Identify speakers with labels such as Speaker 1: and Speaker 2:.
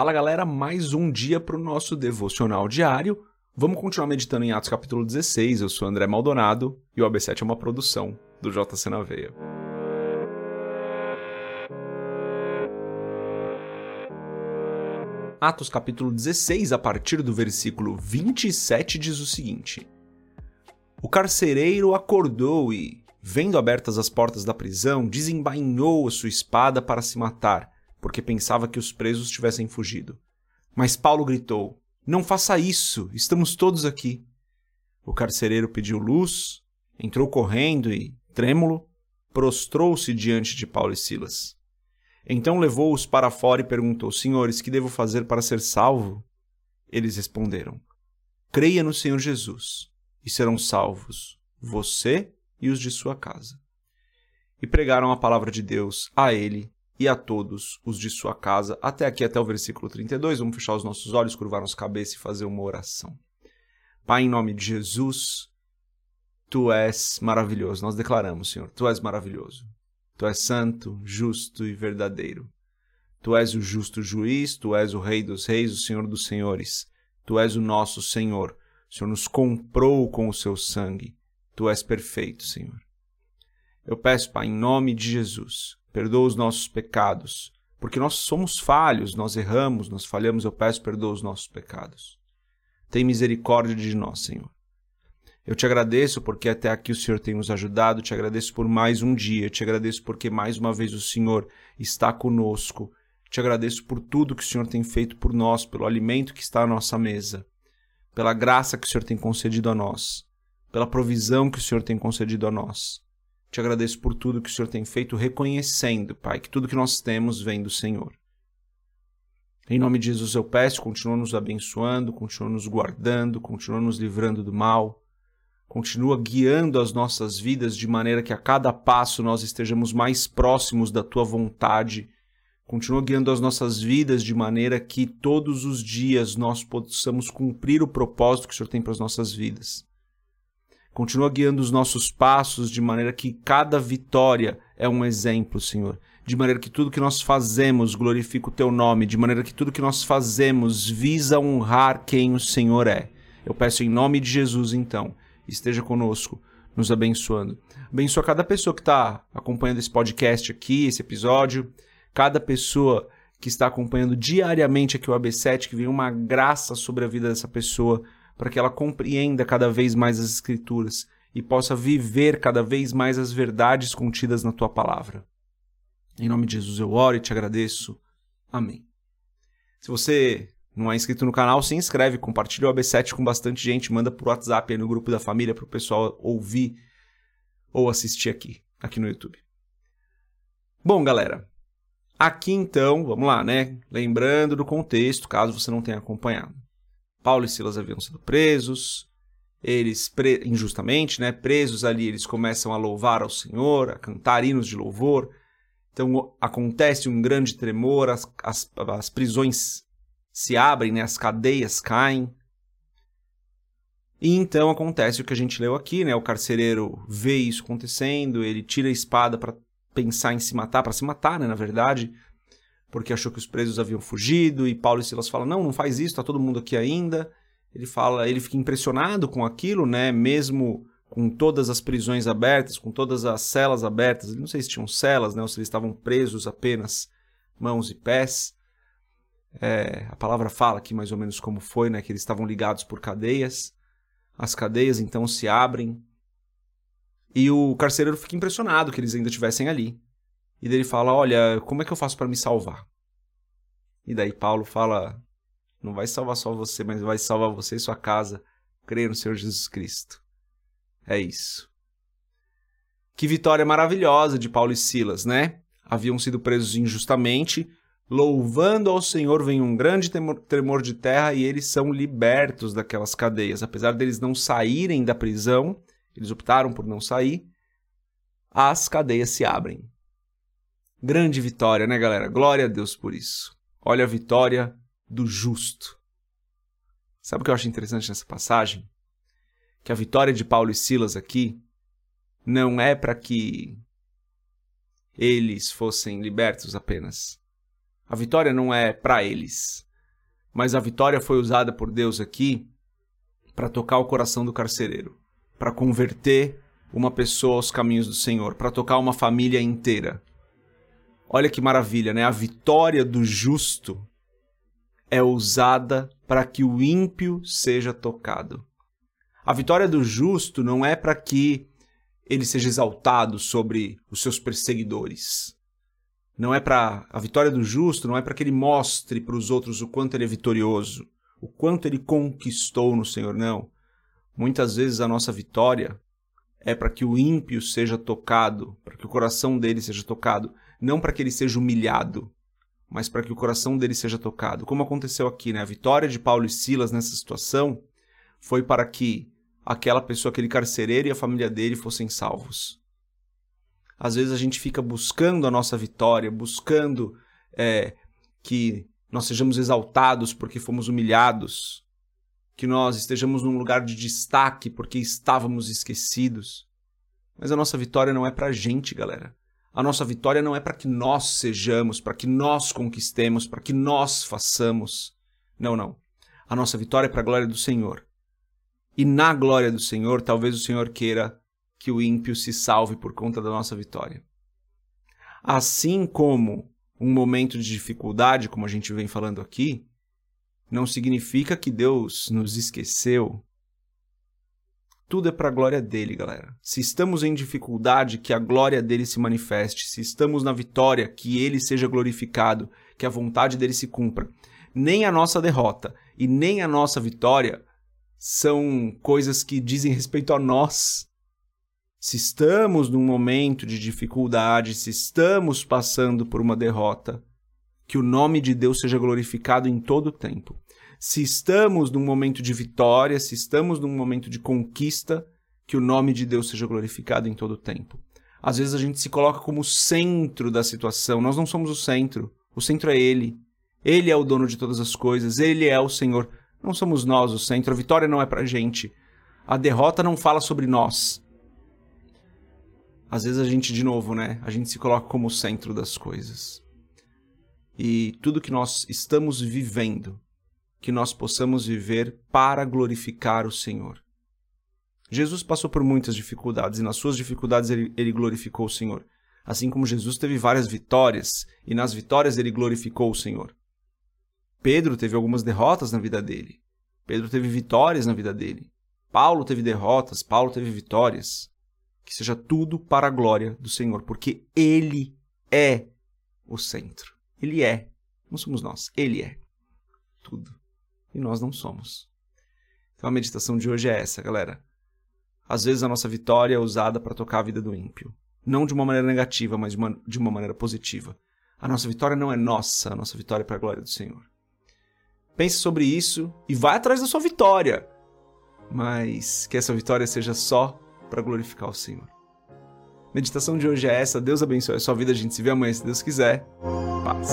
Speaker 1: Fala galera, mais um dia para o nosso devocional diário. Vamos continuar meditando em Atos capítulo 16. Eu sou André Maldonado e o AB7 é uma produção do JC na Veia. Atos capítulo 16, a partir do versículo 27, diz o seguinte: O carcereiro acordou e, vendo abertas as portas da prisão, desembainhou a sua espada para se matar porque pensava que os presos tivessem fugido. Mas Paulo gritou: Não faça isso, estamos todos aqui. O carcereiro pediu luz, entrou correndo e, trêmulo, prostrou-se diante de Paulo e Silas. Então levou-os para fora e perguntou: Senhores, que devo fazer para ser salvo? Eles responderam: Creia no Senhor Jesus, e serão salvos, você e os de sua casa. E pregaram a palavra de Deus a ele e a todos os de sua casa. Até aqui, até o versículo 32. Vamos fechar os nossos olhos, curvar nossa cabeça e fazer uma oração. Pai, em nome de Jesus, tu és maravilhoso. Nós declaramos, Senhor, tu és maravilhoso. Tu és santo, justo e verdadeiro. Tu és o justo juiz, tu és o Rei dos Reis, o Senhor dos Senhores. Tu és o nosso Senhor. O Senhor nos comprou com o seu sangue. Tu és perfeito, Senhor. Eu peço, Pai, em nome de Jesus, perdoa os nossos pecados, porque nós somos falhos, nós erramos, nós falhamos, eu peço, perdoa os nossos pecados. Tem misericórdia de nós, Senhor. Eu te agradeço porque até aqui o Senhor tem nos ajudado, te agradeço por mais um dia, te agradeço porque mais uma vez o Senhor está conosco, te agradeço por tudo que o Senhor tem feito por nós, pelo alimento que está à nossa mesa, pela graça que o Senhor tem concedido a nós, pela provisão que o Senhor tem concedido a nós. Te agradeço por tudo que o Senhor tem feito, reconhecendo, Pai, que tudo que nós temos vem do Senhor. Em nome de Jesus eu peço, continua nos abençoando, continua nos guardando, continua nos livrando do mal, continua guiando as nossas vidas de maneira que a cada passo nós estejamos mais próximos da tua vontade. Continua guiando as nossas vidas de maneira que todos os dias nós possamos cumprir o propósito que o Senhor tem para as nossas vidas. Continua guiando os nossos passos de maneira que cada vitória é um exemplo, Senhor. De maneira que tudo que nós fazemos glorifica o teu nome, de maneira que tudo que nós fazemos visa honrar quem o Senhor é. Eu peço em nome de Jesus, então, esteja conosco, nos abençoando. Abençoa cada pessoa que está acompanhando esse podcast aqui, esse episódio, cada pessoa que está acompanhando diariamente aqui o AB7, que venha uma graça sobre a vida dessa pessoa para que ela compreenda cada vez mais as Escrituras e possa viver cada vez mais as verdades contidas na tua palavra. Em nome de Jesus eu oro e te agradeço. Amém. Se você não é inscrito no canal, se inscreve, compartilha o AB7 com bastante gente, manda por WhatsApp aí no grupo da família para o pessoal ouvir ou assistir aqui, aqui no YouTube. Bom, galera, aqui então, vamos lá, né? Lembrando do contexto, caso você não tenha acompanhado. Paulo e Silas haviam sido presos, eles pre injustamente, né, presos ali, eles começam a louvar ao Senhor, a cantar hinos de louvor. Então acontece um grande tremor, as, as, as prisões se abrem, né, as cadeias caem. E então acontece o que a gente leu aqui, né? O carcereiro vê isso acontecendo, ele tira a espada para pensar em se matar, para se matar, né, na verdade porque achou que os presos haviam fugido, e Paulo e Silas falam: "Não, não faz isso, tá todo mundo aqui ainda". Ele fala, ele fica impressionado com aquilo, né, mesmo com todas as prisões abertas, com todas as celas abertas. Não sei se tinham celas, né, ou se eles estavam presos apenas mãos e pés. É, a palavra fala aqui mais ou menos como foi, né, que eles estavam ligados por cadeias. As cadeias então se abrem e o carcereiro fica impressionado que eles ainda estivessem ali. E daí ele fala: Olha, como é que eu faço para me salvar? E daí Paulo fala: Não vai salvar só você, mas vai salvar você e sua casa. Creia no Senhor Jesus Cristo. É isso. Que vitória maravilhosa de Paulo e Silas, né? Haviam sido presos injustamente. Louvando ao Senhor vem um grande tremor de terra e eles são libertos daquelas cadeias. Apesar deles não saírem da prisão, eles optaram por não sair, as cadeias se abrem. Grande vitória, né, galera? Glória a Deus por isso. Olha a vitória do justo. Sabe o que eu acho interessante nessa passagem? Que a vitória de Paulo e Silas aqui não é para que eles fossem libertos apenas. A vitória não é para eles. mas a vitória foi usada por Deus aqui para tocar o coração do carcereiro, para converter uma pessoa aos caminhos do Senhor, para tocar uma família inteira. Olha que maravilha, né? A vitória do justo é usada para que o ímpio seja tocado. A vitória do justo não é para que ele seja exaltado sobre os seus perseguidores. Não é para a vitória do justo, não é para que ele mostre para os outros o quanto ele é vitorioso, o quanto ele conquistou no Senhor, não. Muitas vezes a nossa vitória é para que o ímpio seja tocado, para que o coração dele seja tocado, não para que ele seja humilhado, mas para que o coração dele seja tocado. Como aconteceu aqui, né? A vitória de Paulo e Silas nessa situação foi para que aquela pessoa, aquele carcereiro e a família dele fossem salvos. Às vezes a gente fica buscando a nossa vitória, buscando é, que nós sejamos exaltados porque fomos humilhados, que nós estejamos num lugar de destaque porque estávamos esquecidos. Mas a nossa vitória não é para a gente, galera. A nossa vitória não é para que nós sejamos, para que nós conquistemos, para que nós façamos. Não, não. A nossa vitória é para a glória do Senhor. E na glória do Senhor, talvez o Senhor queira que o ímpio se salve por conta da nossa vitória. Assim como um momento de dificuldade, como a gente vem falando aqui, não significa que Deus nos esqueceu. Tudo é para a glória dele, galera. Se estamos em dificuldade, que a glória dele se manifeste. Se estamos na vitória, que ele seja glorificado, que a vontade dele se cumpra. Nem a nossa derrota e nem a nossa vitória são coisas que dizem respeito a nós. Se estamos num momento de dificuldade, se estamos passando por uma derrota, que o nome de Deus seja glorificado em todo o tempo. Se estamos num momento de vitória, se estamos num momento de conquista, que o nome de Deus seja glorificado em todo o tempo. Às vezes a gente se coloca como centro da situação. Nós não somos o centro. O centro é Ele. Ele é o dono de todas as coisas. Ele é o Senhor. Não somos nós o centro. A vitória não é pra gente. A derrota não fala sobre nós. Às vezes a gente, de novo, né? A gente se coloca como o centro das coisas e tudo que nós estamos vivendo, que nós possamos viver para glorificar o Senhor. Jesus passou por muitas dificuldades e nas suas dificuldades ele, ele, glorificou o Senhor. Assim como Jesus teve várias vitórias e nas vitórias ele glorificou o Senhor. Pedro teve algumas derrotas na vida dele. Pedro teve vitórias na vida dele. Paulo teve derrotas, Paulo teve vitórias. Que seja tudo para a glória do Senhor, porque ele é o centro. Ele é. Não somos nós. Ele é. Tudo. E nós não somos. Então a meditação de hoje é essa, galera. Às vezes a nossa vitória é usada para tocar a vida do ímpio. Não de uma maneira negativa, mas de uma, de uma maneira positiva. A nossa vitória não é nossa, a nossa vitória é para a glória do Senhor. Pense sobre isso e vá atrás da sua vitória. Mas que essa vitória seja só para glorificar o Senhor. Meditação de hoje é essa. Deus abençoe a sua vida. A gente se vê amanhã, se Deus quiser. Paz.